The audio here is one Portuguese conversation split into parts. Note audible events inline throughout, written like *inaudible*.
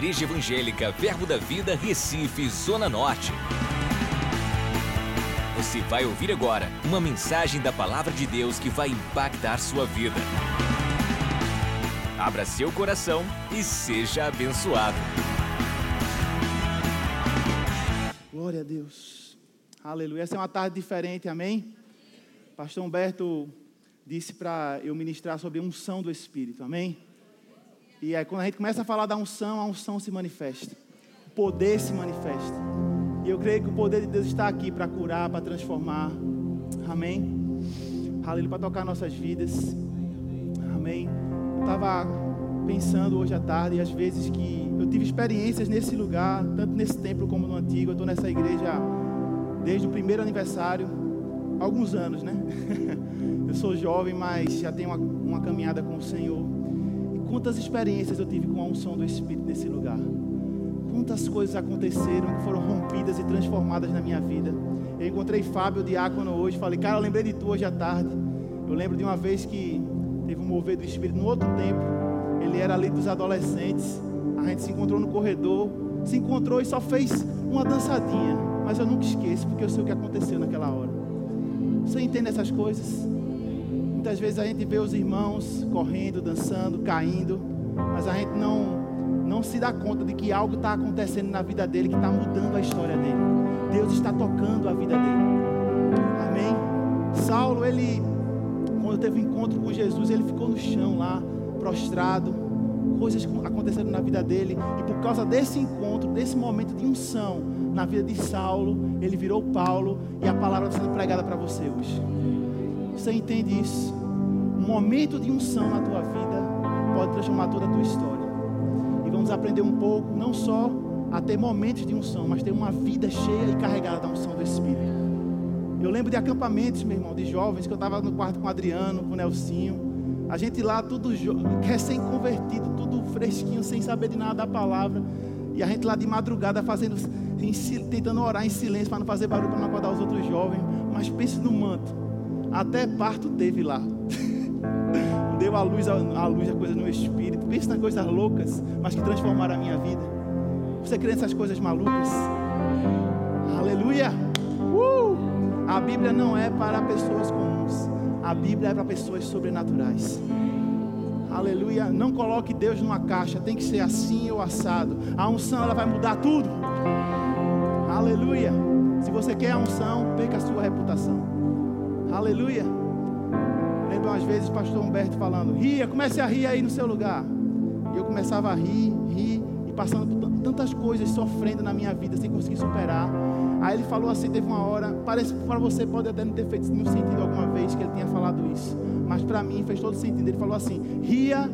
Igreja Evangélica Verbo da Vida, Recife, Zona Norte. Você vai ouvir agora uma mensagem da Palavra de Deus que vai impactar sua vida. Abra seu coração e seja abençoado. Glória a Deus. Aleluia. Essa é uma tarde diferente, amém? Pastor Humberto disse para eu ministrar sobre a unção do Espírito, amém? E aí, quando a gente começa a falar da unção, a unção se manifesta, o poder se manifesta. E eu creio que o poder de Deus está aqui para curar, para transformar, amém? Aleluia, para tocar nossas vidas, amém? Eu estava pensando hoje à tarde, e às vezes que eu tive experiências nesse lugar, tanto nesse templo como no antigo. Eu estou nessa igreja desde o primeiro aniversário, alguns anos, né? *laughs* Eu sou jovem, mas já tenho uma, uma caminhada com o Senhor. Quantas experiências eu tive com a unção do Espírito nesse lugar. Quantas coisas aconteceram que foram rompidas e transformadas na minha vida. Eu encontrei Fábio, diácono, hoje. Falei, cara, eu lembrei de tu hoje à tarde. Eu lembro de uma vez que teve um mover do Espírito no outro tempo. Ele era ali dos adolescentes. A gente se encontrou no corredor. Se encontrou e só fez uma dançadinha. Mas eu nunca esqueço, porque eu sei o que aconteceu naquela hora. Você entende essas coisas? Muitas vezes a gente vê os irmãos correndo, dançando, caindo, mas a gente não não se dá conta de que algo está acontecendo na vida dele que está mudando a história dele. Deus está tocando a vida dele. Amém. Saulo, ele quando teve encontro com Jesus, ele ficou no chão lá, prostrado. Coisas aconteceram na vida dele e por causa desse encontro, desse momento de unção na vida de Saulo, ele virou Paulo e a palavra está sendo pregada para você hoje. Você entende isso? Um momento de unção na tua vida pode transformar toda a tua história. E vamos aprender um pouco, não só a ter momentos de unção, mas ter uma vida cheia e carregada da unção do Espírito. Eu lembro de acampamentos, meu irmão, de jovens, que eu estava no quarto com o Adriano, com o Nelsinho. A gente lá, tudo recém-convertido, tudo fresquinho, sem saber de nada da palavra. E a gente lá de madrugada fazendo, tentando orar em silêncio para não fazer barulho, para não acordar os outros jovens. Mas pense no manto. Até parto teve lá. *laughs* Deu a luz, a, luz a coisa no espírito. Pensa nas coisas loucas, mas que transformaram a minha vida. Você crê nessas coisas malucas? Aleluia! Uh! A Bíblia não é para pessoas comuns. A Bíblia é para pessoas sobrenaturais. Aleluia. Não coloque Deus numa caixa. Tem que ser assim ou assado. A unção ela vai mudar tudo. Aleluia. Se você quer a unção, perca a sua reputação. Aleluia. Lembro umas vezes o pastor Humberto falando: ria, comece a rir aí no seu lugar. E eu começava a rir, rir, e passando por tantas coisas, sofrendo na minha vida, sem conseguir superar. Aí ele falou assim: teve uma hora, parece que para você pode até não ter feito nenhum sentido alguma vez que ele tenha falado isso, mas para mim fez todo sentido. Ele falou assim: ria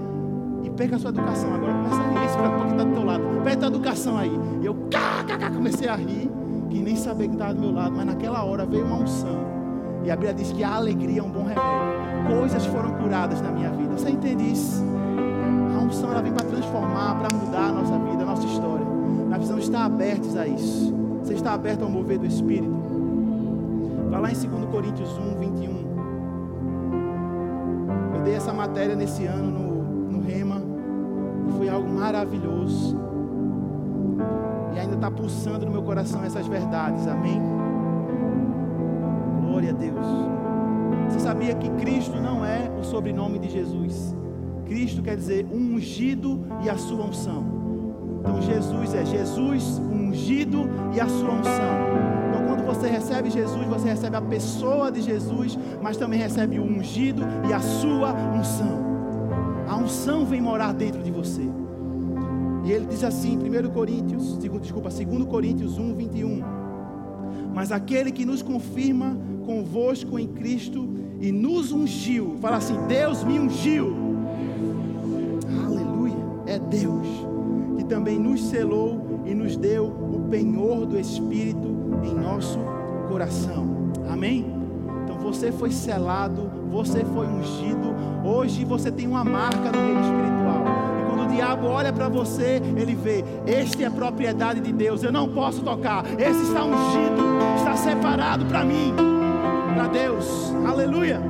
e perca a sua educação agora. Começa a rir, esse preocupa que está do teu lado, perde a educação aí. E eu cá, cá, cá, comecei a rir, que nem sabia que estava do meu lado, mas naquela hora veio uma unção e a Bíblia diz que a alegria é um bom remédio. Coisas foram curadas na minha vida. Você entende isso? A unção ela vem para transformar, para mudar a nossa vida, a nossa história. Nós precisamos estar abertos a isso. Você está aberto ao mover do Espírito? Vai lá em 2 Coríntios 1, 21. Eu dei essa matéria nesse ano no, no Rema. E foi algo maravilhoso. E ainda está pulsando no meu coração essas verdades. Amém? Glória a Deus. Você sabia que Cristo não é o sobrenome de Jesus? Cristo quer dizer ungido e a sua unção. Então Jesus é Jesus, ungido e a sua unção. Então quando você recebe Jesus, você recebe a pessoa de Jesus, mas também recebe o ungido e a sua unção. A unção vem morar dentro de você. E ele diz assim, 1 Coríntios, desculpa, 2 Coríntios 1, 21. Mas aquele que nos confirma convosco em Cristo e nos ungiu. Fala assim: Deus me ungiu. Aleluia. É Deus que também nos selou e nos deu o penhor do Espírito em nosso coração. Amém? Então você foi selado, você foi ungido. Hoje você tem uma marca no reino espiritual. E quando o diabo olha para você, ele vê: Este é propriedade de Deus, eu não posso tocar. Esse está ungido, está separado para mim para Deus. Aleluia.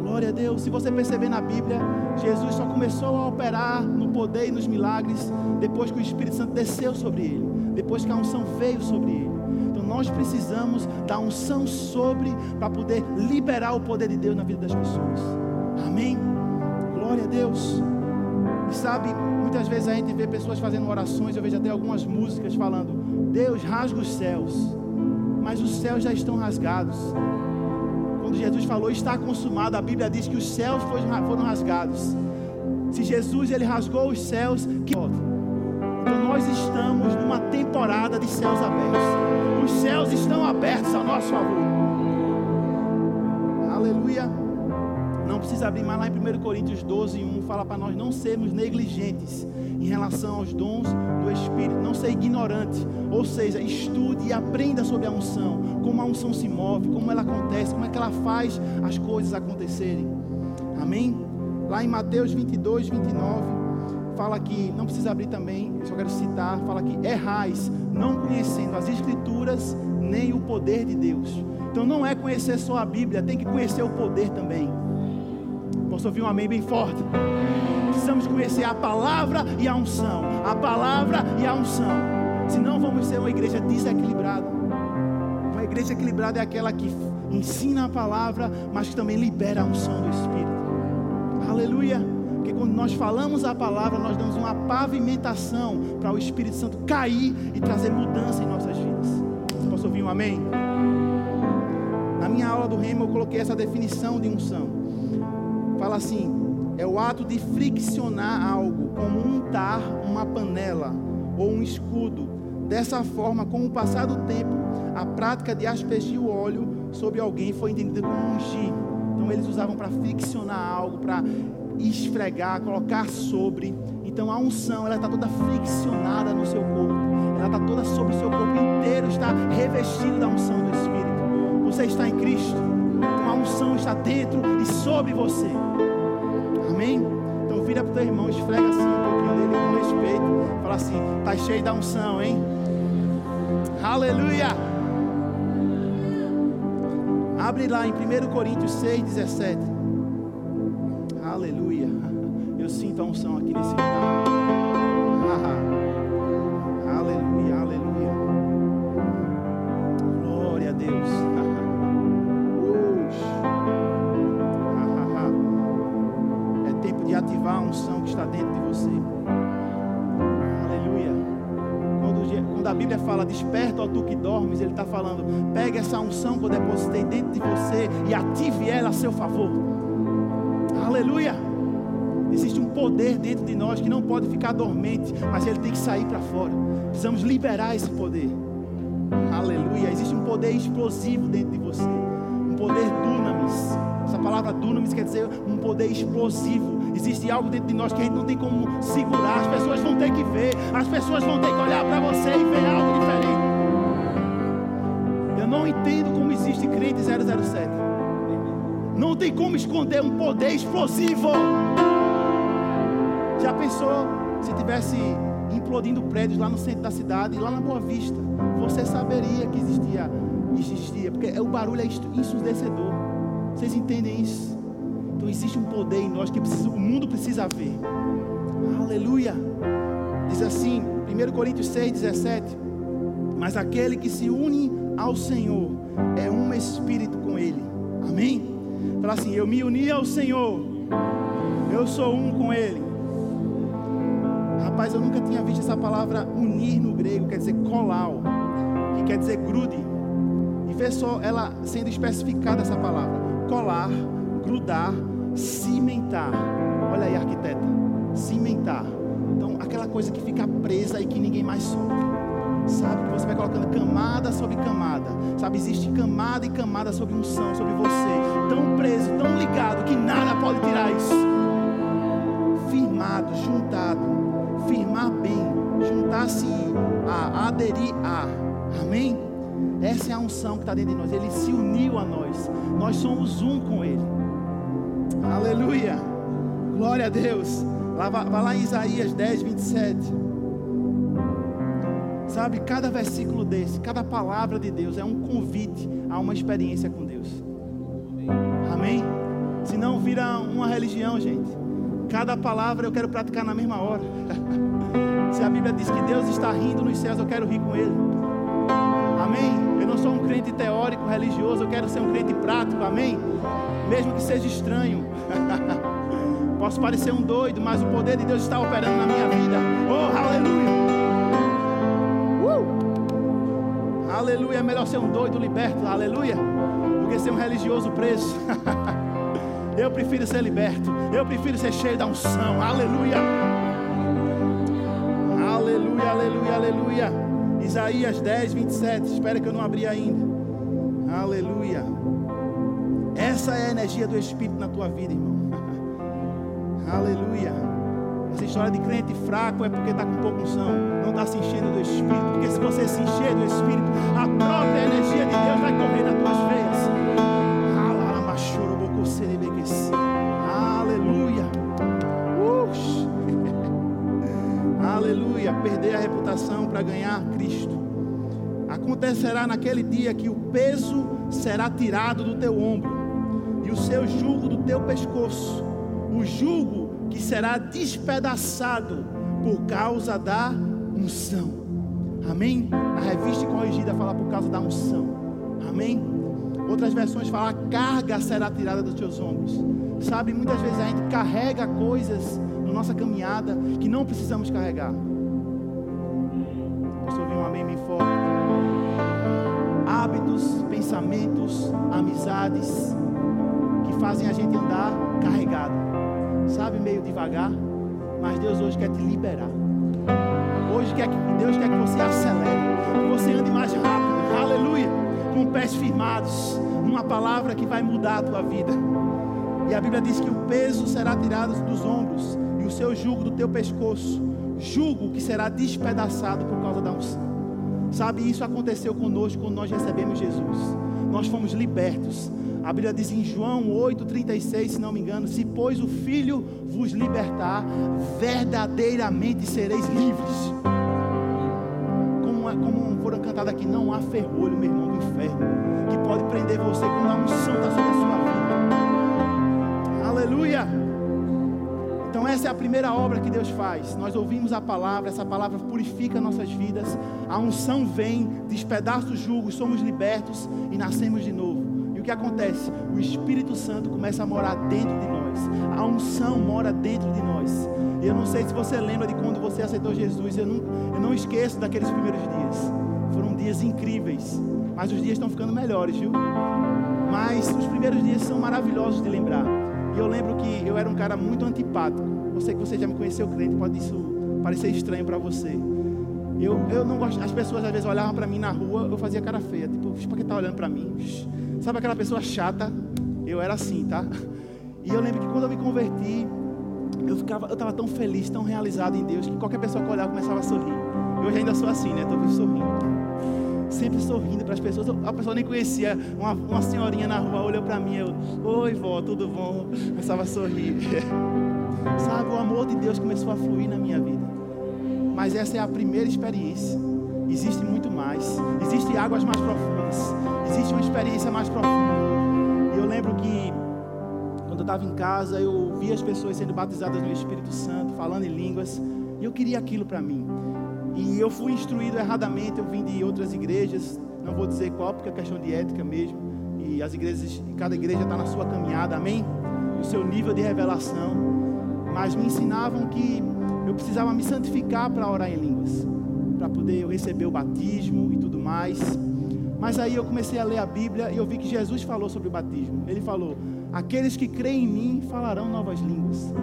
Glória a Deus. Se você perceber na Bíblia, Jesus só começou a operar no poder e nos milagres depois que o Espírito Santo desceu sobre ele, depois que a unção veio sobre ele. Então nós precisamos da unção sobre para poder liberar o poder de Deus na vida das pessoas. Amém? Glória a Deus. E sabe, muitas vezes a gente vê pessoas fazendo orações, eu vejo até algumas músicas falando: Deus rasga os céus, mas os céus já estão rasgados. Quando Jesus falou está consumado, a Bíblia diz que os céus foram rasgados. Se Jesus ele rasgou os céus, que então nós estamos numa temporada de céus abertos. Os céus estão abertos a nosso favor. Aleluia. Precisa abrir mais lá em 1 Coríntios 12, 1, fala para nós não sermos negligentes em relação aos dons do Espírito, não ser ignorante, ou seja, estude e aprenda sobre a unção, como a unção se move, como ela acontece, como é que ela faz as coisas acontecerem. Amém? Lá em Mateus 22, 29, fala que, não precisa abrir também, só quero citar, fala que errais, não conhecendo as Escrituras nem o poder de Deus. Então não é conhecer só a Bíblia, tem que conhecer o poder também. Posso ouvir um amém bem forte? Precisamos conhecer a palavra e a unção. A palavra e a unção. Senão vamos ser uma igreja desequilibrada. Uma igreja equilibrada é aquela que ensina a palavra, mas que também libera a unção do Espírito. Aleluia. Porque quando nós falamos a palavra, nós damos uma pavimentação para o Espírito Santo cair e trazer mudança em nossas vidas. Posso ouvir um amém? Na minha aula do Remo, eu coloquei essa definição de unção. Fala assim: é o ato de friccionar algo, como untar uma panela ou um escudo. Dessa forma, com o passar do tempo, a prática de aspergir o óleo sobre alguém foi entendida como ungir. Então, eles usavam para friccionar algo, para esfregar, colocar sobre. Então a unção, ela está toda friccionada no seu corpo. Ela está toda sobre o seu corpo inteiro, está revestido da unção do Espírito. Você está em Cristo. Unção está dentro e sobre você. Amém? Então vira para o teu irmão, esfrega assim um pouquinho dele com respeito. Fala assim, tá cheio da unção, hein? Aleluia! Abre lá em 1 Coríntios 6, 17. Aleluia. Eu sinto a unção aqui nesse lugar. Desperta, ó tu que dormes, ele está falando, pegue essa unção que eu depositei dentro de você e ative ela a seu favor. Aleluia. Existe um poder dentro de nós que não pode ficar dormente, mas ele tem que sair para fora. Precisamos liberar esse poder. Aleluia. Existe um poder explosivo dentro de você. Um poder dunamis. Essa palavra dunamis quer dizer um poder explosivo. Existe algo dentro de nós que a gente não tem como segurar. As pessoas vão ter que ver. As pessoas vão ter que olhar para você e ver algo diferente. Eu não entendo como existe crente 007. Não tem como esconder um poder explosivo. Já pensou se tivesse implodindo prédios lá no centro da cidade, lá na Boa Vista? Você saberia que existia, existia, porque o barulho é ensurdecedor. Vocês entendem isso? Então existe um poder em nós que precisa, o mundo precisa ver. Aleluia. Diz assim, 1 Coríntios 6, 17. Mas aquele que se une ao Senhor é um espírito com Ele. Amém? Fala assim: Eu me uni ao Senhor, eu sou um com Ele. Rapaz, eu nunca tinha visto essa palavra unir no grego, quer dizer colau, que quer dizer grude. E vê só ela sendo especificada essa palavra: colar, grudar, cimentar. Olha aí, arquiteta, cimentar. Então, aquela coisa que fica presa e que ninguém mais solta. Sabe? Que você vai colocando camada sobre camada. Sabe? Existe camada e camada sobre unção, sobre você. Tão preso, tão ligado, que nada pode tirar isso. Firmado, juntado. Firmar bem. Juntar-se a, aderir a. Amém? Essa é a unção que está dentro de nós. Ele se uniu a nós. Nós somos um com Ele. Aleluia. Glória a Deus. vai lá em Isaías 10, 27. Sabe, cada versículo desse, cada palavra de Deus é um convite a uma experiência com Deus. Amém? Senão vira uma religião, gente. Cada palavra eu quero praticar na mesma hora. *laughs* Se a Bíblia diz que Deus está rindo nos céus, eu quero rir com Ele. Amém? Eu não sou um crente teórico, religioso, eu quero ser um crente prático. Amém? Mesmo que seja estranho. *laughs* Posso parecer um doido, mas o poder de Deus está operando na minha vida. Oh, aleluia! Uh! Aleluia! É melhor ser um doido liberto, aleluia, do que ser um religioso preso. *laughs* Eu prefiro ser liberto. Eu prefiro ser cheio da unção. Aleluia. Aleluia, aleluia, aleluia. Isaías 10, 27. Espera que eu não abri ainda. Aleluia. Essa é a energia do Espírito na tua vida, irmão. *laughs* Aleluia. Essa história de crente fraco é porque está com pouca unção. Não está se enchendo do Espírito. Porque se você se encher do Espírito, a própria energia de Deus vai correr nas tuas veias. Aleluia. *laughs* Aleluia. Perder a reputação para ganhar Cristo. Acontecerá naquele dia que o peso será tirado do teu ombro o seu jugo do teu pescoço. O jugo que será despedaçado por causa da unção. Amém? A revista corrigida fala por causa da unção. Amém? Outras versões falam: a carga será tirada dos teus ombros. Sabe, muitas vezes a gente carrega coisas na nossa caminhada que não precisamos carregar. Eu ouvir um amém bem forte. Hábitos, pensamentos, amizades fazem a gente andar carregado. Sabe, meio devagar. Mas Deus hoje quer te liberar. Hoje quer que, Deus quer que você acelere, que você ande mais rápido. Aleluia com pés firmados, numa palavra que vai mudar a tua vida. E a Bíblia diz que o peso será tirado dos ombros e o seu jugo do teu pescoço, jugo que será despedaçado por causa da unção. Sabe, isso aconteceu conosco quando nós recebemos Jesus. Nós fomos libertos. A Bíblia diz em João 8,36, se não me engano: Se, pois, o Filho vos libertar, verdadeiramente sereis livres como foram cantadas aqui, não há ferrolho, meu irmão, do inferno, que pode prender você quando a unção está sobre a sua vida. Aleluia! Então, essa é a primeira obra que Deus faz. Nós ouvimos a palavra, essa palavra purifica nossas vidas. A unção vem, despedaça os julgos, somos libertos e nascemos de novo. O que acontece? O Espírito Santo começa a morar dentro de nós. A unção mora dentro de nós. Eu não sei se você lembra de quando você aceitou Jesus. Eu não, eu não esqueço daqueles primeiros dias. Foram dias incríveis. Mas os dias estão ficando melhores, viu? Mas os primeiros dias são maravilhosos de lembrar. E eu lembro que eu era um cara muito antipático. Você que você já me conheceu crente, pode isso parecer estranho para você. Eu, eu não gosto. As pessoas às vezes olhavam para mim na rua, eu fazia cara feia. Tipo, por que tá olhando para mim? Sabe aquela pessoa chata? Eu era assim, tá? E eu lembro que quando eu me converti, eu ficava, eu estava tão feliz, tão realizado em Deus, que qualquer pessoa que olhava começava a sorrir. Eu ainda sou assim, né? Estou sorrindo. Sempre sorrindo para as pessoas. A pessoa nem conhecia. Uma, uma senhorinha na rua olhou para mim. Eu, oi, vó, tudo bom? Começava a sorrir. *laughs* Sabe, o amor de Deus começou a fluir na minha vida. Mas essa é a primeira experiência. Existe muito mais. Existem águas mais profundas. Existe uma experiência mais profunda. E eu lembro que quando eu estava em casa, eu via as pessoas sendo batizadas no Espírito Santo, falando em línguas, e eu queria aquilo para mim. E eu fui instruído erradamente, eu vim de outras igrejas, não vou dizer qual, porque é questão de ética mesmo. E as igrejas, cada igreja está na sua caminhada, amém? No seu nível de revelação. Mas me ensinavam que eu precisava me santificar para orar em línguas, para poder receber o batismo e tudo mais. Mas aí eu comecei a ler a Bíblia e eu vi que Jesus falou sobre o batismo. Ele falou: Aqueles que creem em mim falarão novas línguas.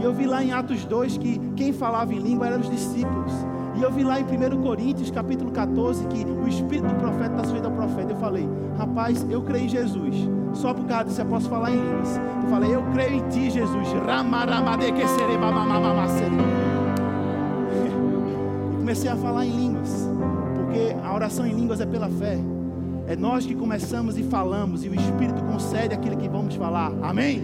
E eu vi lá em Atos 2 que quem falava em língua eram os discípulos. E eu vi lá em 1 Coríntios, capítulo 14, que o espírito do profeta está sujeito ao profeta. Eu falei, rapaz, eu creio em Jesus. Só por causa disso eu posso falar em línguas. Eu falei, eu creio em ti, Jesus. E comecei a falar em línguas. Porque a oração em línguas é pela fé. É nós que começamos e falamos, e o Espírito concede aquilo que vamos falar. Amém?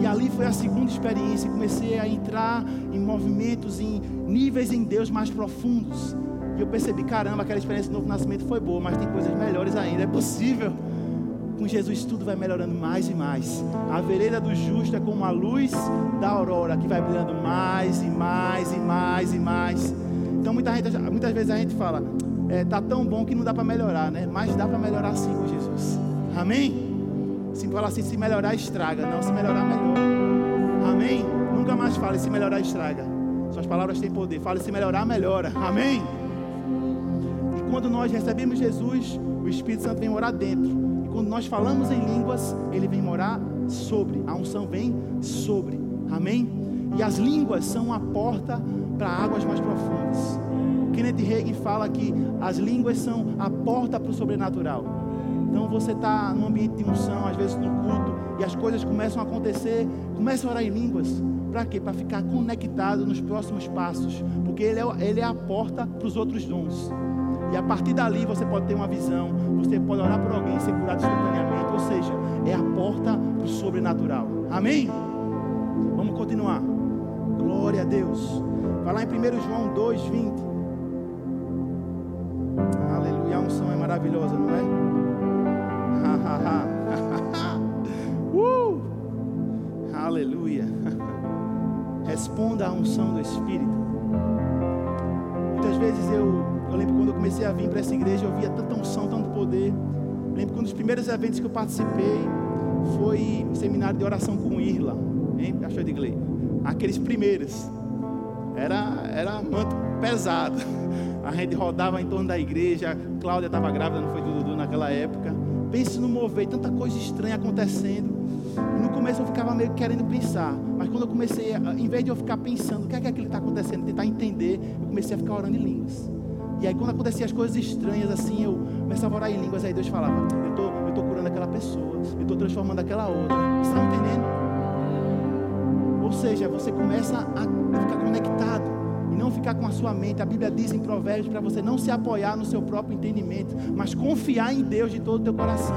E ali foi a segunda experiência. Comecei a entrar em movimentos, em níveis em Deus mais profundos. E eu percebi: caramba, aquela experiência do novo nascimento foi boa, mas tem coisas melhores ainda. É possível. com Jesus tudo vai melhorando mais e mais. A vereda do justo é como a luz da aurora que vai brilhando mais e mais e mais e mais. Então muita gente, muitas vezes a gente fala, é, tá tão bom que não dá para melhorar, né? Mas dá para melhorar sim com Jesus. Amém? Se assim, se melhorar estraga, não, se melhorar melhora. Amém? Nunca mais fale se melhorar estraga. Suas palavras têm poder. Fale se melhorar melhora. Amém? E quando nós recebemos Jesus, o Espírito Santo vem morar dentro. E quando nós falamos em línguas, ele vem morar sobre. A unção vem sobre. Amém? E as línguas são a porta para águas mais profundas. Kenneth Hagin fala que as línguas são a porta para o sobrenatural. Então você está num ambiente de unção, às vezes no culto, e as coisas começam a acontecer, começa a orar em línguas. Para quê? Para ficar conectado nos próximos passos. Porque ele é, ele é a porta para os outros dons. E a partir dali você pode ter uma visão, você pode orar por alguém e ser curado instantaneamente. Ou seja, é a porta para o sobrenatural. Amém? Vamos continuar. Glória a Deus. Vai lá em 1 João 2, 20. Aleluia. A unção é maravilhosa, não é? *laughs* uh! Aleluia. Responda à unção do Espírito. Muitas vezes eu, eu lembro quando eu comecei a vir para essa igreja, eu via tanta unção, tanto poder. Eu lembro que um dos primeiros eventos que eu participei foi um seminário de oração com Irla, hein, pastor de Glei? Aqueles primeiros. Era, era manto pesado. A gente rodava em torno da igreja. Cláudia estava grávida, não foi do Dudu naquela época. Pense no mover, tanta coisa estranha acontecendo. E no começo eu ficava meio querendo pensar. Mas quando eu comecei, em vez de eu ficar pensando o que é, que, que está acontecendo, tentar entender, eu comecei a ficar orando em línguas. E aí quando acontecia as coisas estranhas assim, eu começava a orar em línguas, aí Deus falava, eu tô, estou tô curando aquela pessoa, eu estou transformando aquela outra. Você está entendendo? Ou seja, você começa a ficar conectado não ficar com a sua mente. A Bíblia diz em Provérbios para você não se apoiar no seu próprio entendimento, mas confiar em Deus de todo o teu coração.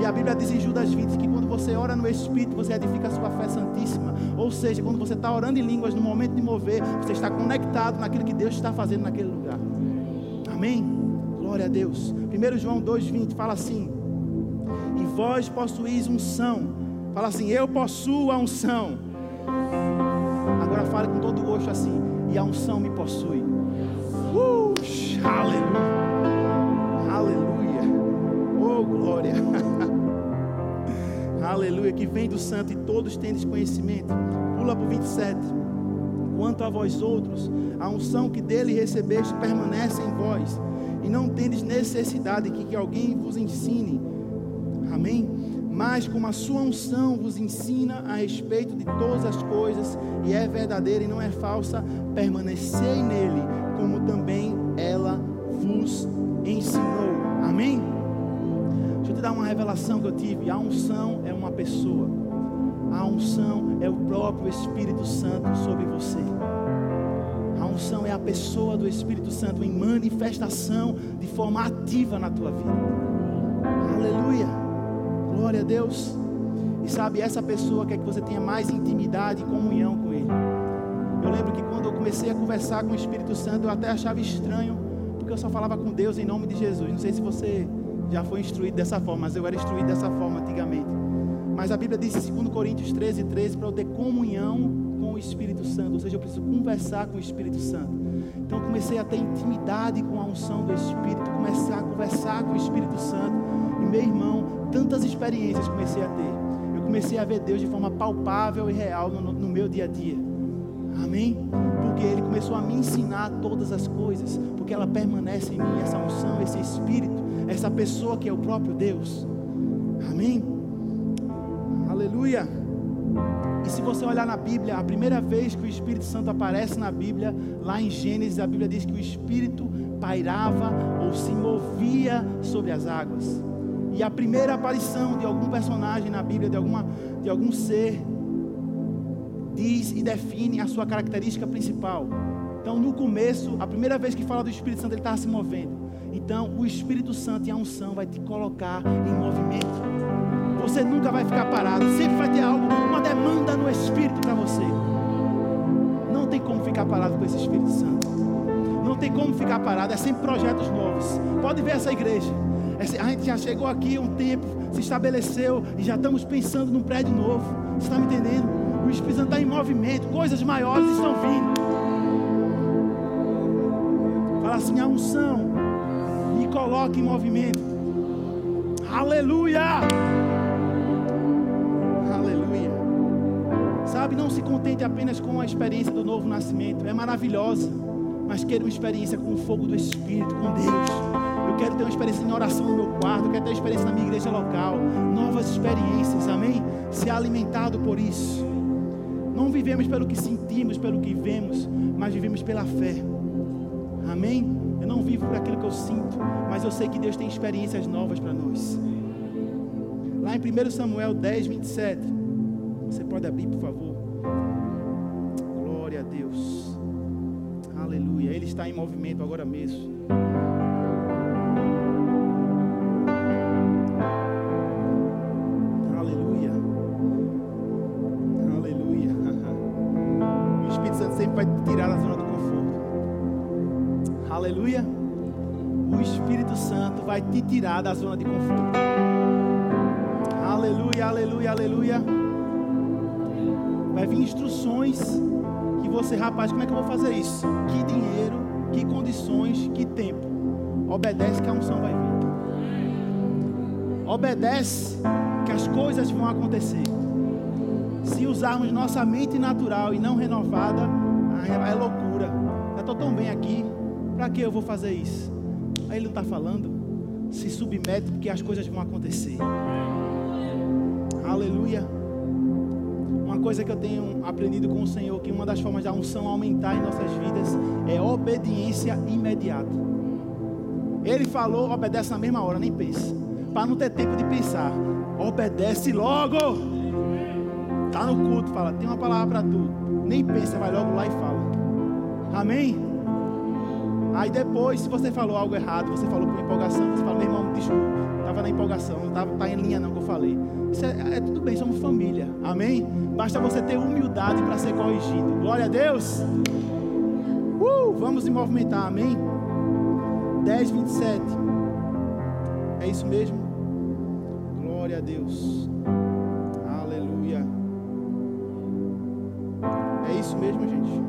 E a Bíblia diz em Judas 20 que quando você ora no Espírito, você edifica a sua fé santíssima. Ou seja, quando você está orando em línguas, no momento de mover, você está conectado naquilo que Deus está fazendo naquele lugar. Amém? Glória a Deus. 1 João 2,20 fala assim: E vós possuís unção. Fala assim: Eu possuo a unção Agora fale com todo gosto assim. A unção me possui. Uh, aleluia. Aleluia. Oh, glória. *laughs* aleluia. Que vem do santo e todos têm conhecimento. Pula para o 27. Quanto a vós outros, a unção que dele recebeste permanece em vós. E não tendes necessidade que, que alguém vos ensine. Amém? Mas como a sua unção vos ensina a respeito de todas as coisas, e é verdadeira e não é falsa, permanecei nele, como também ela vos ensinou. Amém? Deixa eu te dar uma revelação que eu tive. A unção é uma pessoa. A unção é o próprio Espírito Santo sobre você. A unção é a pessoa do Espírito Santo em manifestação de forma ativa na tua vida. Aleluia. Glória a Deus. E sabe, essa pessoa quer que você tenha mais intimidade e comunhão com Ele. Eu lembro que quando eu comecei a conversar com o Espírito Santo, eu até achava estranho, porque eu só falava com Deus em nome de Jesus. Não sei se você já foi instruído dessa forma, mas eu era instruído dessa forma antigamente. Mas a Bíblia diz em 2 Coríntios 13, 13, para eu ter comunhão com o Espírito Santo, ou seja, eu preciso conversar com o Espírito Santo. Então eu comecei a ter intimidade com a unção do Espírito, começar a conversar com o Espírito Santo. E meu irmão, tantas experiências comecei a ter. Eu comecei a ver Deus de forma palpável e real no, no meu dia a dia. Amém? Porque Ele começou a me ensinar todas as coisas, porque ela permanece em mim, essa unção, esse Espírito, essa pessoa que é o próprio Deus. Amém? Aleluia. E se você olhar na Bíblia, a primeira vez que o Espírito Santo aparece na Bíblia, lá em Gênesis, a Bíblia diz que o Espírito pairava ou se movia sobre as águas. E a primeira aparição de algum personagem na Bíblia, de, alguma, de algum ser, diz e define a sua característica principal. Então, no começo, a primeira vez que fala do Espírito Santo, ele estava se movendo. Então, o Espírito Santo e a unção vai te colocar em movimento. Você nunca vai ficar parado, sempre vai ter algo, uma demanda no Espírito para você. Não tem como ficar parado com esse Espírito Santo. Não tem como ficar parado, é sempre projetos novos. Pode ver essa igreja A gente já chegou aqui um tempo, se estabeleceu e já estamos pensando num prédio novo. Você está me entendendo? O Espírito Santo está em movimento, coisas maiores estão vindo. Fala assim: a unção me coloca em movimento. Aleluia! Aleluia. Sabe, não se contente apenas com a experiência do novo nascimento, é maravilhosa, mas queira uma experiência com o fogo do Espírito, com Deus eu quero ter uma experiência em oração no meu quarto, eu quero ter uma experiência na minha igreja local, novas experiências, amém? Ser alimentado por isso. Não vivemos pelo que sentimos, pelo que vemos, mas vivemos pela fé. Amém? Eu não vivo por aquilo que eu sinto, mas eu sei que Deus tem experiências novas para nós. Lá em 1 Samuel 10, 27. Você pode abrir, por favor. Glória a Deus. Aleluia. Ele está em movimento agora mesmo. Te tirar da zona de conforto. Aleluia, aleluia, aleluia. Vai vir instruções que você, rapaz, como é que eu vou fazer isso? Que dinheiro, que condições, que tempo. Obedece que a unção vai vir. Obedece que as coisas vão acontecer. Se usarmos nossa mente natural e não renovada, é loucura. Eu estou tão bem aqui, para que eu vou fazer isso? Aí ele não está falando se submete, porque as coisas vão acontecer. Aleluia. Uma coisa que eu tenho aprendido com o Senhor, que uma das formas da unção aumentar em nossas vidas é obediência imediata. Ele falou, obedece na mesma hora, nem pensa. Para não ter tempo de pensar. Obedece logo. Tá no culto, fala, tem uma palavra para tu. Nem pensa, vai logo lá e fala. Amém? Aí depois, se você falou algo errado, você falou por empolgação, você fala, meu irmão, desculpa, estava na empolgação, não estava tá em linha não que eu falei. Isso é, é tudo bem, somos família. Amém? Basta você ter humildade para ser corrigido. Glória a Deus. Uh, vamos nos movimentar, amém? 10, 27. É isso mesmo? Glória a Deus. Aleluia. É isso mesmo, gente?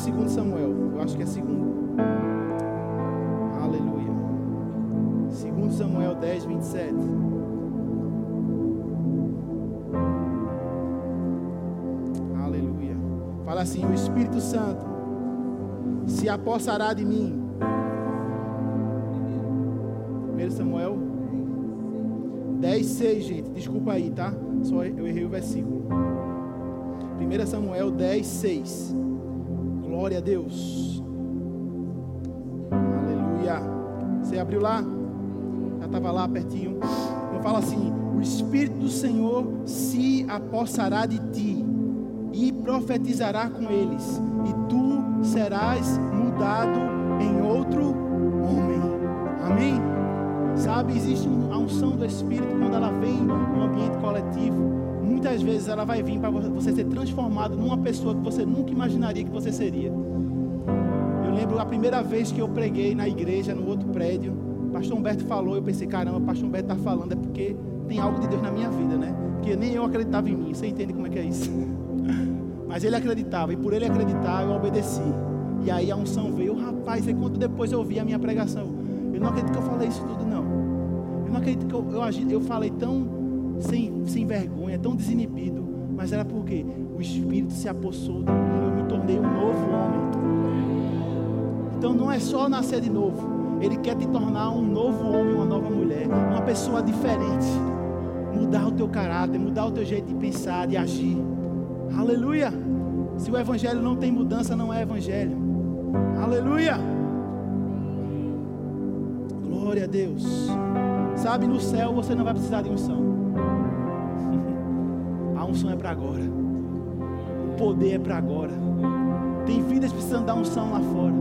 Segundo Samuel. Eu acho que é segundo. Aleluia. Segundo Samuel 10, 27. Aleluia. Fala assim: o Espírito Santo se apossará de mim. 1 Samuel 10, 6, gente. Desculpa aí, tá? Só eu errei o versículo. 1 Samuel 10, 6. Glória a Deus. Aleluia. Você abriu lá? Já estava lá pertinho. Então fala assim: O Espírito do Senhor se apossará de ti e profetizará com eles, e tu serás mudado em outro homem. Amém? Sabe, existe uma unção do Espírito quando ela vem no ambiente coletivo muitas vezes ela vai vir para você ser transformado numa pessoa que você nunca imaginaria que você seria. Eu lembro a primeira vez que eu preguei na igreja, no outro prédio, pastor Humberto falou, eu pensei, caramba, o pastor Humberto está falando, é porque tem algo de Deus na minha vida, né? Porque nem eu acreditava em mim, você entende como é que é isso? *laughs* Mas ele acreditava, e por ele acreditar, eu obedeci. E aí a unção veio, rapaz, e quando depois eu ouvi a minha pregação, eu não acredito que eu falei isso tudo, não. Eu não acredito que eu, eu, eu falei tão sem, sem vergonha, tão desinibido. Mas era porque o Espírito se apossou de mim, eu me tornei um novo homem. Então não é só nascer de novo, Ele quer te tornar um novo homem, uma nova mulher, uma pessoa diferente. Mudar o teu caráter, mudar o teu jeito de pensar, de agir. Aleluia! Se o Evangelho não tem mudança, não é Evangelho. Aleluia! Glória a Deus. Sabe, no céu você não vai precisar de unção unção é para agora. O poder é para agora. Tem vidas precisando da unção lá fora.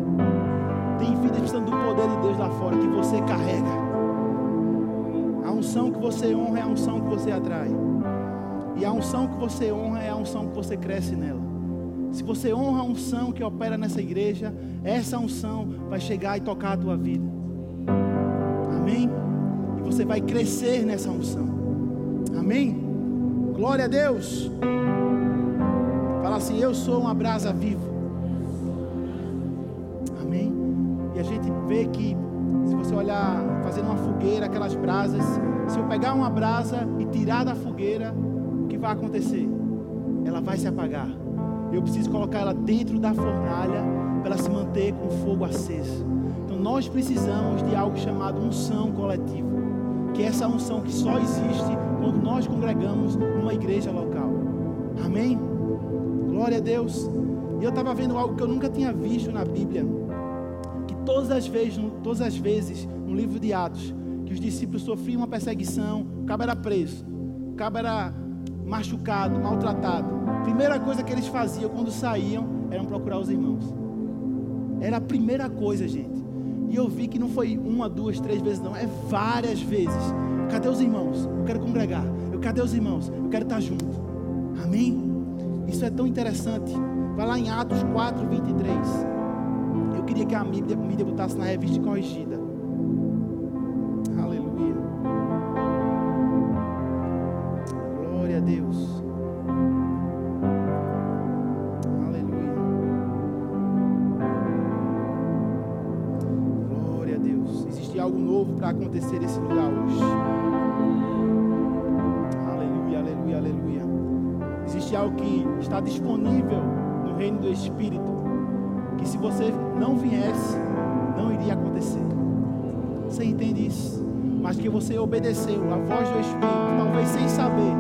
Tem vidas precisando do poder de Deus lá fora que você carrega. A unção que você honra é a unção que você atrai. E a unção que você honra é a unção que você cresce nela. Se você honra a unção que opera nessa igreja, essa unção vai chegar e tocar a tua vida. Amém? E você vai crescer nessa unção. Amém? Glória a Deus. Fala assim: Eu sou uma brasa viva. Amém? E a gente vê que, se você olhar, fazendo uma fogueira, aquelas brasas, se eu pegar uma brasa e tirar da fogueira, o que vai acontecer? Ela vai se apagar. Eu preciso colocar ela dentro da fornalha para ela se manter com o fogo aceso. Então nós precisamos de algo chamado unção coletiva, que é essa unção que só existe quando nós congregamos numa igreja local. Amém? Glória a Deus. E eu estava vendo algo que eu nunca tinha visto na Bíblia, que todas as vezes, todas as vezes no livro de Atos, que os discípulos sofriam uma perseguição, o cabo era preso, o cabo era machucado, maltratado. Primeira coisa que eles faziam quando saíam era procurar os irmãos. Era a primeira coisa, gente. E eu vi que não foi uma, duas, três vezes, não, é várias vezes. Cadê os irmãos? Eu quero congregar. Eu cadê os irmãos? Eu quero estar junto. Amém? Isso é tão interessante. Vai lá em Atos 4, 23. Eu queria que a mídia, a mídia botasse na revista corrigida. Aleluia. Glória a Deus. Algo novo para acontecer nesse lugar está disponível no reino do Espírito. Que se você não viesse, não iria acontecer. Você entende isso? Mas que você obedeceu a voz do Espírito, talvez sem saber,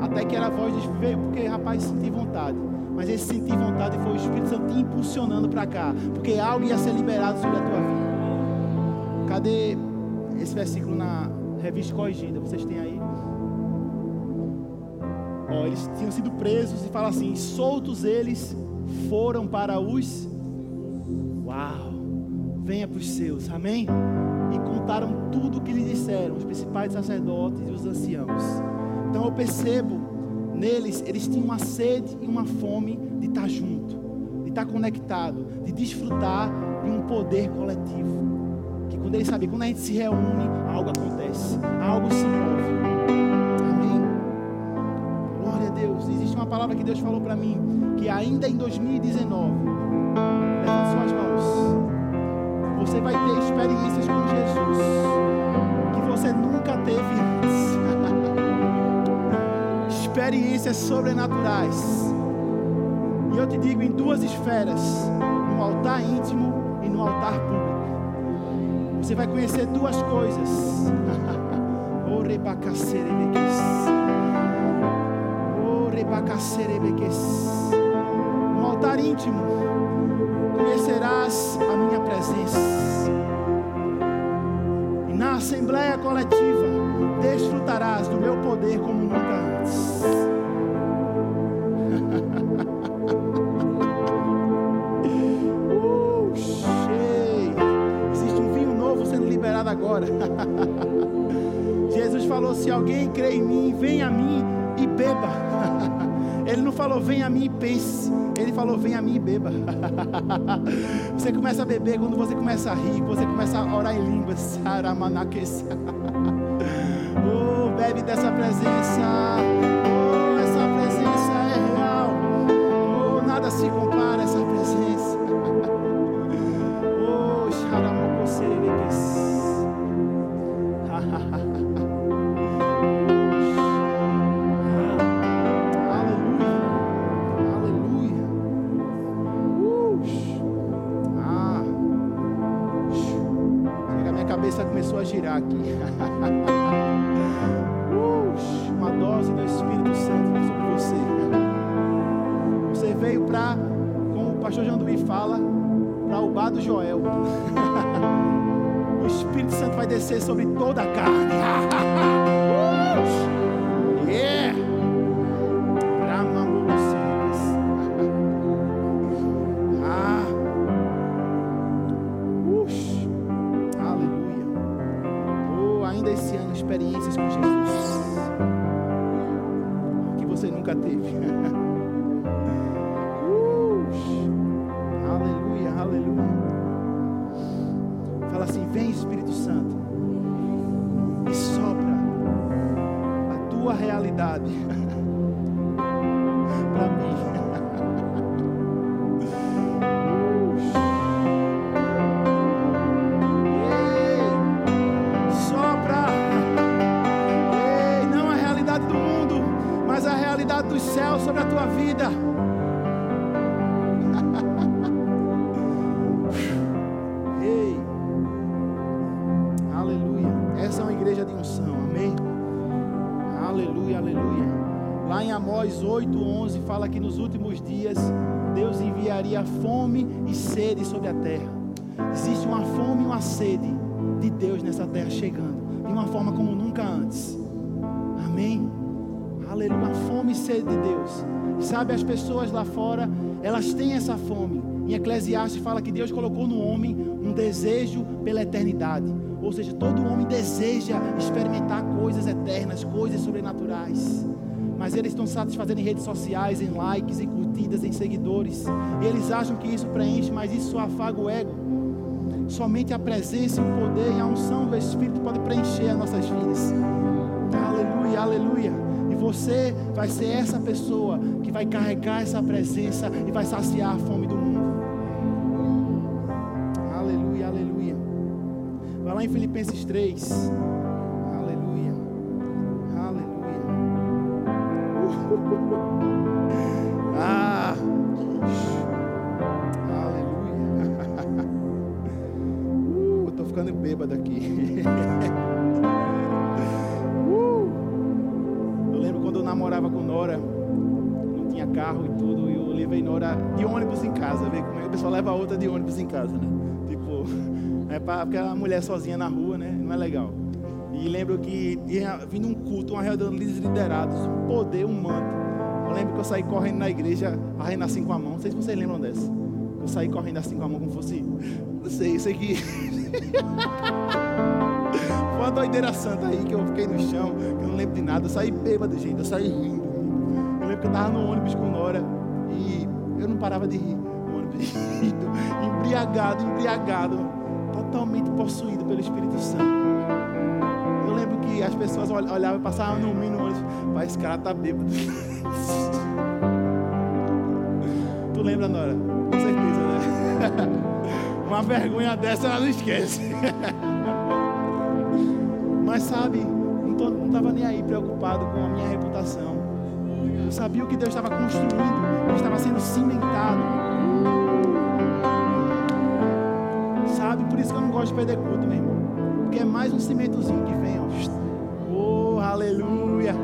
até que era a voz do Espírito, veio porque, rapaz, senti vontade. Mas esse sentir vontade foi o Espírito Santo te impulsionando para cá, porque algo ia ser liberado sobre a tua vida. Cadê esse versículo na revista corrigida? Vocês têm aí? Ó, eles tinham sido presos e fala assim: soltos eles foram para os. Uau! Venha para os seus, amém? E contaram tudo o que lhe disseram, os principais sacerdotes e os anciãos. Então eu percebo neles, eles tinham uma sede e uma fome de estar junto, de estar conectado, de desfrutar de um poder coletivo. Que quando eles sabem, quando a gente se reúne, algo acontece, algo se move. Deus. Existe uma palavra que Deus falou para mim, que ainda em 2019, levante suas mãos. Você vai ter experiências com Jesus que você nunca teve antes. *laughs* experiências sobrenaturais. E eu te digo em duas esferas: no altar íntimo e no altar público. Você vai conhecer duas coisas. *laughs* No altar íntimo, conhecerás a minha presença. E na assembleia coletiva, desfrutarás do meu poder como nunca antes. Vem a mim e pense. Ele falou, vem a mim e beba. *laughs* Você começa a beber quando você começa a rir, você começa a orar em línguas. *laughs* Oh, bebe dessa presença. Oh, essa presença é real. Oh, nada se compara girar aqui. *laughs* Uma dose do Espírito Santo sobre você. Você veio para, como o pastor Janduí fala, para o bar do Joel. *laughs* O Espírito Santo vai descer sobre toda a carne. Dos céus sobre a tua vida. *laughs* Ei, aleluia. Essa é uma igreja de unção, amém? Aleluia, aleluia. Lá em Amós 8:11 fala que nos últimos dias Deus enviaria fome e sede sobre a terra. Existe uma fome e uma sede de Deus nessa terra chegando, de uma forma como nunca antes. Fome e sede de Deus. Sabe, as pessoas lá fora, elas têm essa fome. Em Eclesiastes fala que Deus colocou no homem um desejo pela eternidade. Ou seja, todo homem deseja experimentar coisas eternas, coisas sobrenaturais. Mas eles estão satisfazendo em redes sociais, em likes, em curtidas, em seguidores. E eles acham que isso preenche, mas isso só afaga o ego. Somente a presença, o poder e a unção do Espírito pode preencher as nossas vidas. Aleluia, aleluia. Você vai ser essa pessoa que vai carregar essa presença e vai saciar a fome do mundo. Aleluia, aleluia. Vai lá em Filipenses 3. Aleluia. Aleluia. Ah. *laughs* carro e tudo, e eu levei Nora de ônibus em casa, como é que o pessoal leva outra de ônibus em casa, né? Tipo, *laughs* é pra, porque a mulher sozinha na rua, né? Não é legal. E lembro que vindo um culto, uma reunião de liderados, um poder, um manto. Eu lembro que eu saí correndo na igreja, arrendo assim com a mão. Não sei se vocês lembram dessa. Eu saí correndo assim com a mão como fosse. *laughs* Não sei, isso aqui. *laughs* Foi uma doideira santa aí que eu fiquei no chão, que eu não lembro de nada. Eu saí bêbado, gente. Eu saí rindo. Lembro que eu tava no ônibus com Nora e eu não parava de rir. No ônibus, *laughs* embriagado, embriagado, totalmente possuído pelo Espírito Santo. Eu lembro que as pessoas ol- olhavam e passavam no mim no ônibus. Pai, esse cara tá bêbado. *laughs* tu lembra, Nora? Com certeza, né? *laughs* Uma vergonha dessa ela não esquece. Mas sabe, não, tô, não tava nem aí preocupado com a minha reputação. Eu sabia o que Deus estava construindo, estava sendo cimentado. Sabe, por isso que eu não gosto de perder culto, meu irmão. Porque é mais um cimentozinho que vem, ó. Oh, aleluia.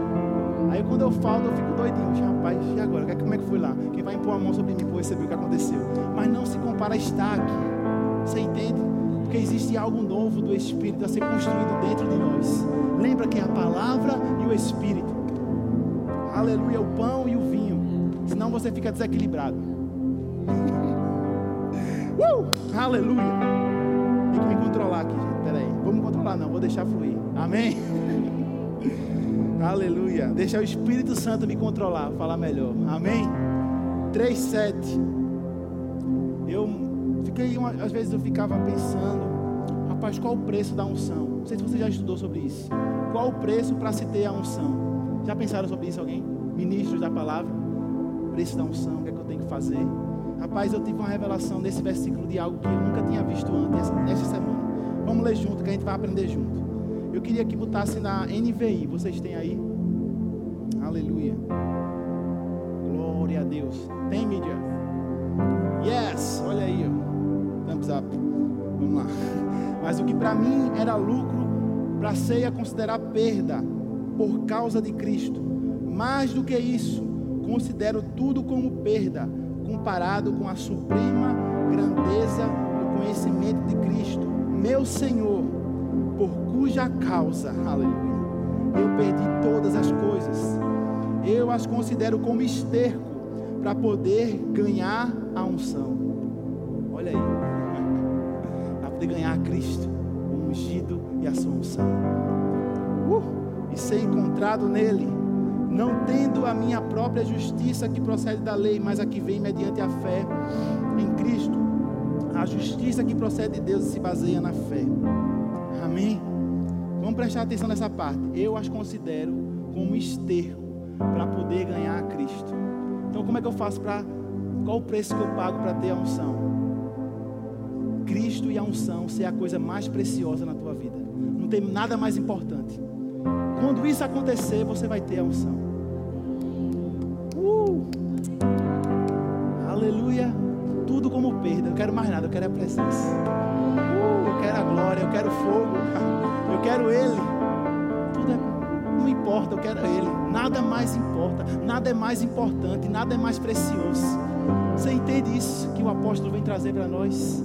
Aí quando eu falto, eu fico doidinho. Rapaz, e agora? Como é que foi lá? Quem vai impor a mão sobre mim para receber o que aconteceu? Mas não se compara a estar aqui. Você entende? Porque existe algo novo do Espírito a ser construído dentro de nós. Aleluia, o pão e o vinho. Senão você fica desequilibrado. *laughs* Uh! Aleluia. Tem que me controlar aqui, gente. Peraí. Vamos controlar, não. Vou deixar fluir. Amém? *laughs* Aleluia. Deixa o Espírito Santo me controlar. Falar melhor. Amém? 3,7. Eu fiquei, uma- às vezes eu ficava pensando, rapaz, qual o preço da unção? Não sei se você já estudou sobre isso. Qual o preço para se ter a unção? Já pensaram sobre isso alguém? Ministros da palavra? Preço da unção, o que é que eu tenho que fazer? Rapaz, eu tive uma revelação nesse versículo de algo que eu nunca tinha visto antes, nessa semana. Vamos ler junto, que a gente vai aprender junto. Eu queria que botasse na NVI, vocês têm aí? Aleluia. Glória a Deus. Tem mídia? Yes, olha aí, ó. Thumbs up. Vamos lá. Mas o que para mim era lucro, para a ceia considerar perda por causa de Cristo. Mais do que isso, considero tudo como perda comparado com a suprema grandeza do conhecimento de Cristo, meu Senhor, por cuja causa, aleluia, eu perdi todas as coisas. Eu as considero como esterco para poder ganhar a unção. Olha aí, *laughs* para poder ganhar a Cristo, o ungido e a sua unção. uh, e ser encontrado nele, não tendo a minha própria justiça que procede da lei, mas a que vem mediante a fé em Cristo. A justiça que procede de Deus se baseia na fé. Amém? Vamos prestar atenção nessa parte. Eu as considero como esterco para poder ganhar a Cristo. Então, como é que eu faço para. Qual o preço que eu pago para ter a unção? Cristo e a unção ser a coisa mais preciosa na tua vida. Não tem nada mais importante. Quando isso acontecer, você vai ter a unção. Aleluia. Tudo como perda. Eu quero mais nada, eu quero a presença. Uh, eu quero a glória, eu quero fogo. *laughs* Eu quero Ele. Tudo é, não importa, eu quero Ele. Nada mais importa, nada é mais importante, nada é mais precioso. Você entende isso que o apóstolo vem trazer para nós?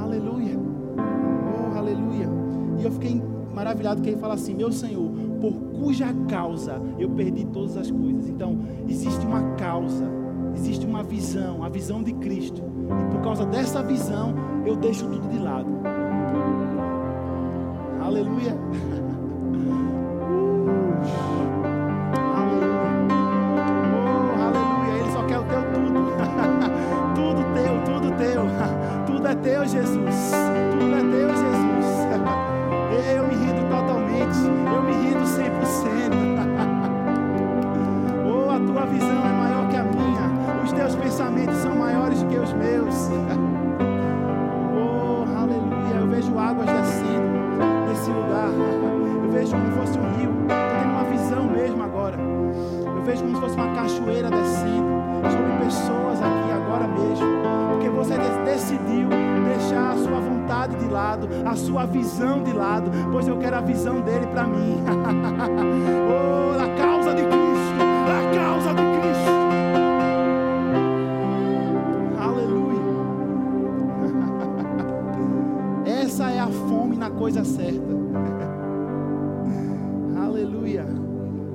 Aleluia. Oh, aleluia. E eu fiquei maravilhado que ele fala assim: Meu Senhor, por cuja causa eu perdi todas as coisas. Então, existe uma causa, existe uma visão, a visão de Cristo. E por causa dessa visão, eu deixo tudo de lado. Aleluia. *laughs* sua visão de lado, pois eu quero a visão dele para mim. *laughs* oh, a causa de Cristo, a causa de Cristo. Aleluia. *laughs* Essa é a fome na coisa certa. *laughs* Aleluia.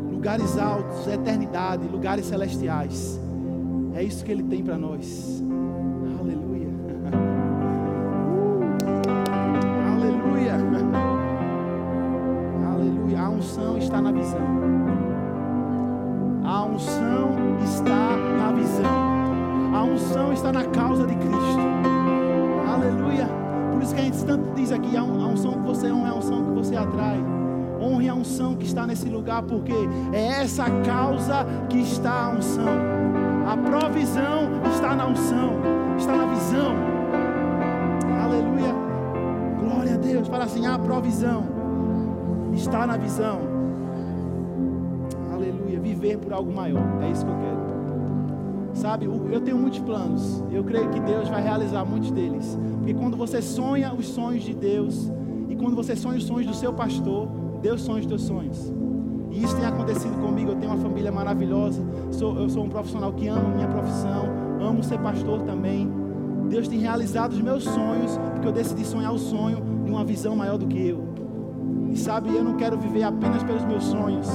Lugares altos, eternidade, lugares celestiais. É isso que ele tem para nós. Na causa de Cristo. Aleluia. Por isso que a gente tanto diz aqui: a unção que você honra é a unção que você atrai. Honre a unção que está nesse lugar, porque é essa causa que está a unção. A provisão está na unção, está na visão. Aleluia. Glória a Deus. Fala assim: a provisão está na visão viver por algo maior. É isso que eu quero. Sabe, eu tenho muitos planos. Eu creio que Deus vai realizar muitos deles. Porque quando você sonha os sonhos de Deus, e quando você sonha os sonhos do seu pastor, Deus sonha os teus sonhos. E isso tem acontecido comigo. Eu tenho uma família maravilhosa. Sou, eu sou um profissional que ama minha profissão. Amo ser pastor também. Deus tem realizado os meus sonhos, porque eu decidi sonhar o sonho de uma visão maior do que eu. E sabe, eu não quero viver apenas pelos meus sonhos.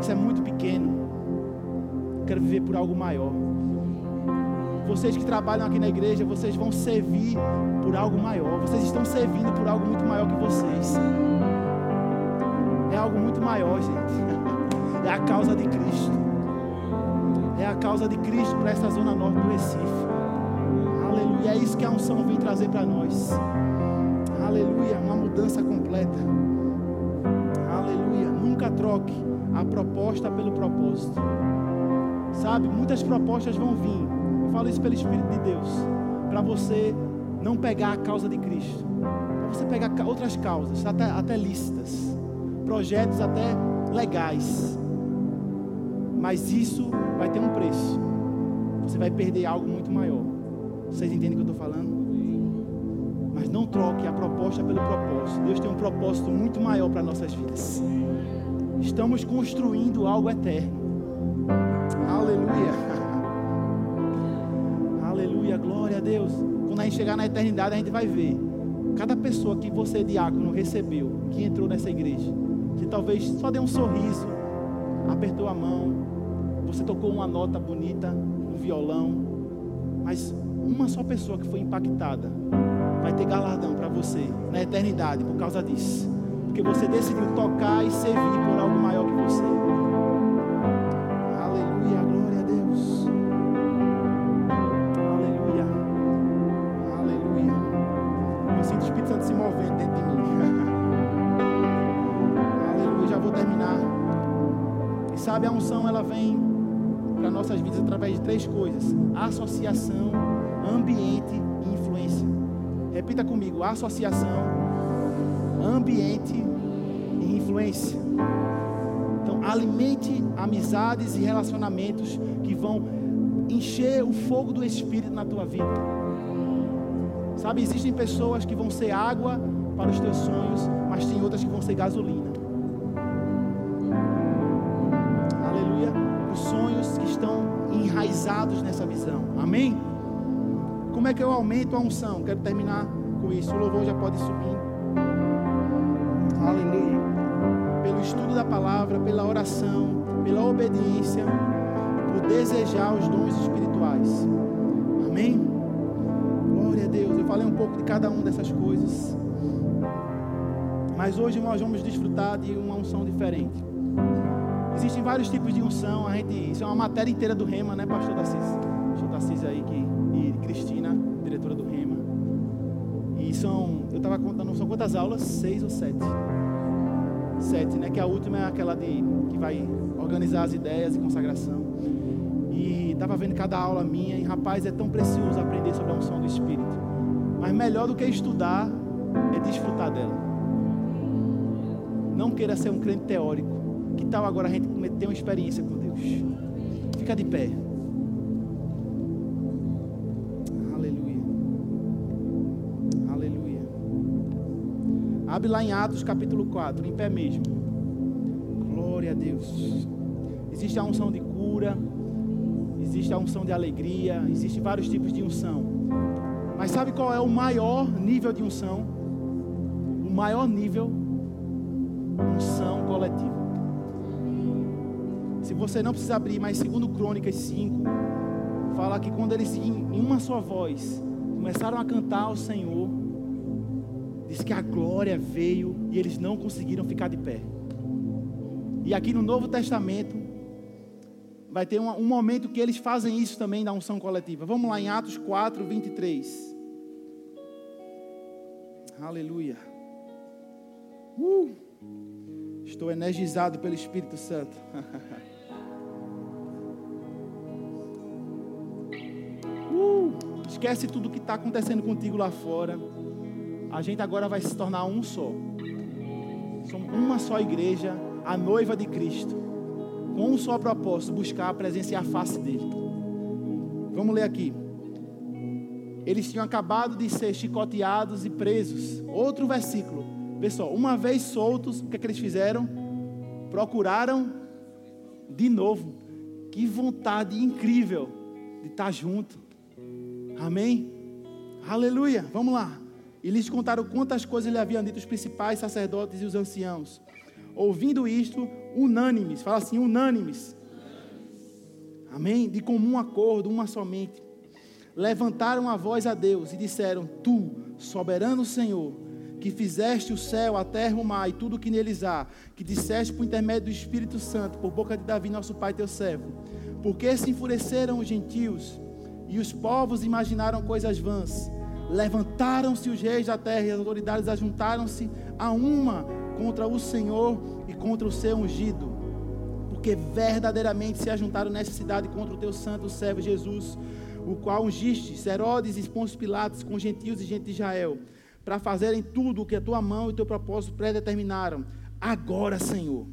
Isso é muito pequeno quero viver por algo maior. Vocês que trabalham aqui na igreja, vocês vão servir por algo maior. Vocês estão servindo por algo muito maior que vocês. É algo muito maior, gente. É a causa de Cristo. É a causa de Cristo para essa zona norte do Recife. Aleluia. É isso que a unção vem trazer para nós. Aleluia. Uma mudança completa. Aleluia. Nunca troque a proposta pelo propósito. Sabe, muitas propostas vão vir. Falo isso pelo Espírito de Deus. Para você não pegar a causa de Cristo. Para você pegar outras causas, até, até lícitas. Projetos até legais. Mas isso vai ter um preço. Você vai perder algo muito maior. Vocês entendem o que eu estou falando? Mas não troque a proposta pelo propósito. Deus tem um propósito muito maior para nossas vidas. Estamos construindo algo eterno. Deus. Quando a gente chegar na eternidade, a gente vai ver cada pessoa que você, diácono, recebeu, que entrou nessa igreja, que talvez só deu um sorriso, apertou a mão, você tocou uma nota bonita no violão, mas uma só pessoa que foi impactada vai ter galardão para você na eternidade por causa disso. porque você decidiu tocar e servir por algo maior que você. Três coisas: associação, ambiente e influência. Repita comigo: associação, ambiente e influência. Então, alimente amizades e relacionamentos que vão encher o fogo do Espírito na tua vida. Sabe, existem pessoas que vão ser água para os teus sonhos, mas tem outras que vão ser gasolina. Nessa visão. Amém? Como é que eu aumento a unção? Quero terminar com isso. O louvor já pode subir. Aleluia. Pelo estudo da palavra, pela oração, pela obediência, por desejar os dons espirituais. Amém? Glória a Deus. Eu falei um pouco de cada uma dessas coisas. Mas hoje nós vamos desfrutar de uma unção diferente. Existem vários tipos de unção. A gente, isso é uma matéria inteira do Rema, né, Pastor Tarcísio? Pastor Tarcísio aí que, e Cristina, diretora do Rema. E são, eu estava contando, são quantas aulas? Seis ou sete? Sete, né? Que a última é aquela de que vai organizar as ideias e consagração. E estava vendo cada aula minha, e rapaz, é tão precioso aprender sobre a unção do Espírito. Mas melhor do que estudar é desfrutar dela. Não queira ser um crente teórico. Que tal agora a gente ter uma experiência com Deus? Fica de pé. Aleluia. Aleluia. Abre lá em Atos capítulo 4, em pé mesmo. Glória a Deus. Existe a unção de cura, existe a unção de alegria, existe vários tipos de unção. Mas sabe qual é o maior nível de unção? O maior nível unção você não precisa abrir, mas segundo Crônicas 5, fala que quando eles em uma só voz começaram a cantar ao Senhor, diz que a glória veio e eles não conseguiram ficar de pé. E aqui no Novo Testamento vai ter um, um momento que eles fazem isso também da unção coletiva. Vamos lá em Atos 4, 23. Aleluia. Uh, estou energizado pelo Espírito Santo. *laughs* esquece tudo que está acontecendo contigo lá fora. A gente agora vai se tornar um só. Somos uma só igreja, a noiva de Cristo. Com um só propósito: buscar a presença e a face dele. Vamos ler aqui. Eles tinham acabado de ser chicoteados e presos. Outro versículo. Pessoal, uma vez soltos, o que, é que eles fizeram? Procuraram de novo. Que vontade incrível de estar junto. Amém? Aleluia. Vamos lá. E lhes contaram quantas coisas lhe haviam dito os principais sacerdotes e os anciãos. Ouvindo isto, unânimes, fala assim, unânimes. Amém? De comum acordo, uma somente. Levantaram a voz a Deus e disseram: Tu, soberano Senhor, que fizeste o céu, a terra, o mar e tudo o que neles há, que disseste por intermédio do Espírito Santo, por boca de Davi, nosso pai, teu servo. Porque se enfureceram os gentios e os povos imaginaram coisas vãs. Levantaram-se os reis da terra e as autoridades ajuntaram-se a uma contra o Senhor e contra o seu ungido. Porque verdadeiramente se ajuntaram nessa cidade contra o teu santo servo Jesus, o qual ungiste Herodes e Pôncio Pilatos com gentios e gente de Israel, para fazerem tudo o que a tua mão e o teu propósito predeterminaram. Agora, Senhor,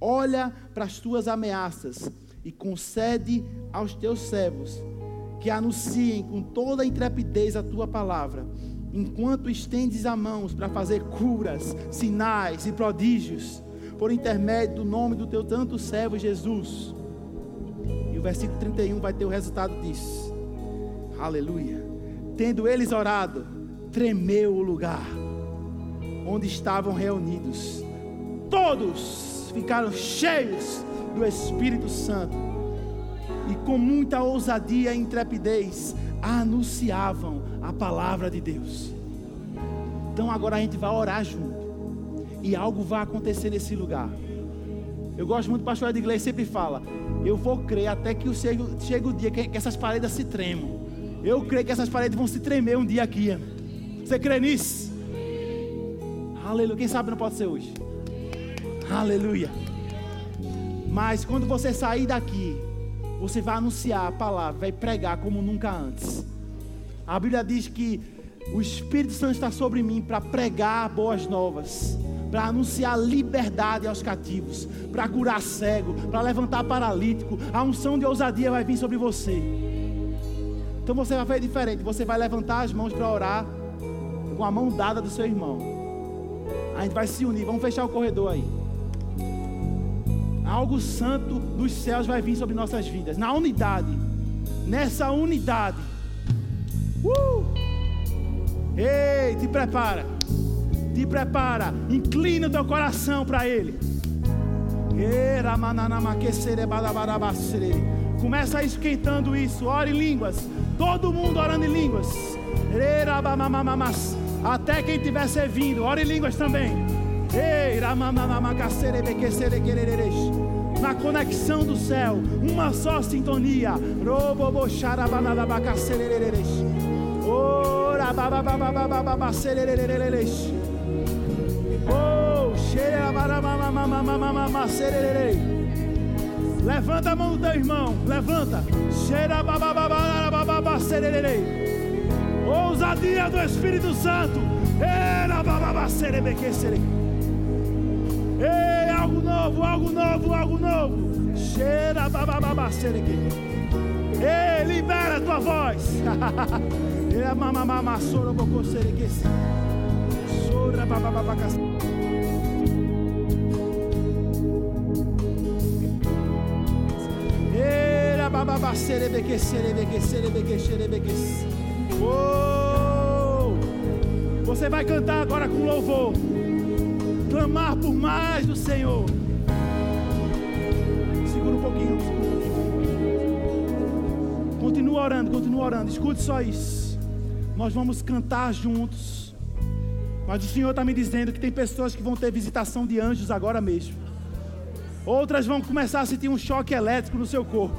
olha para as tuas ameaças e concede aos teus servos que anunciem com toda intrepidez a tua palavra, enquanto estendes a mãos para fazer curas, sinais e prodígios, por intermédio do nome do teu tanto servo Jesus. E o versículo 31 vai ter o resultado disso. Aleluia. Tendo eles orado, tremeu o lugar onde estavam reunidos. Todos ficaram cheios do Espírito Santo e com muita ousadia e intrepidez anunciavam a palavra de Deus. Então agora a gente vai orar junto. e algo vai acontecer nesse lugar. Eu gosto muito, o pastor Edgley sempre fala: Eu vou crer até que chegue o dia que, que essas paredes se tremam. Eu creio que essas paredes vão se tremer um dia aqui. Você crê nisso? Aleluia. Quem sabe não pode ser hoje. Aleluia. Mas quando você sair daqui, você vai anunciar a palavra, vai pregar como nunca antes. A Bíblia diz que o Espírito Santo está sobre mim para pregar boas novas, para anunciar liberdade aos cativos, para curar cego, para levantar paralítico. A unção de ousadia vai vir sobre você. Então você vai fazer diferente. Você vai levantar as mãos para orar com a mão dada do seu irmão. A gente vai se unir. Vamos fechar o corredor aí. Algo santo dos céus vai vir sobre nossas vidas. Na unidade. Nessa unidade. Uh! Ei, te prepara. Te prepara. Inclina o teu coração para Ele. Começa esquentando isso. Ore em línguas. Todo mundo orando em línguas. Até quem estiver servindo, ore em línguas também. Na conexão do céu, uma só sintonia. Oh, Levanta a mão do teu irmão, levanta. Ousadia do Espírito Santo. Ei, algo novo, algo novo, algo novo. Cheira sereque. Ei, libera a tua voz. É mamamama sorobocô sereque. Sora babababa Oh! Você vai cantar agora com louvor. Clamar por mais do Senhor. Segura um pouquinho, um pouquinho. Continua orando, continua orando. Escute só isso. Nós vamos cantar juntos. Mas o Senhor está me dizendo que tem pessoas que vão ter visitação de anjos agora mesmo. Outras vão começar a sentir um choque elétrico no seu corpo.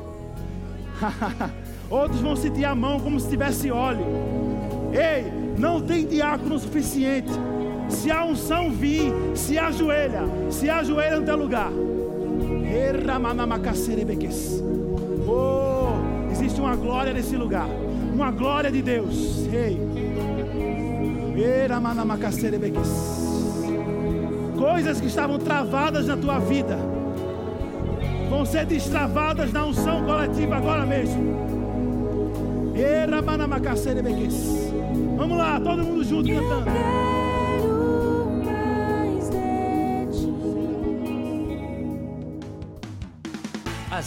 *laughs* Outros vão sentir a mão como se tivesse óleo. Ei, não tem diácono suficiente. Se a unção vir, se ajoelha, se ajoelha no teu lugar. Oh, existe uma glória nesse lugar, uma glória de Deus. Ei, coisas que estavam travadas na tua vida vão ser destravadas na unção coletiva agora mesmo. Vamos lá, todo mundo junto cantando.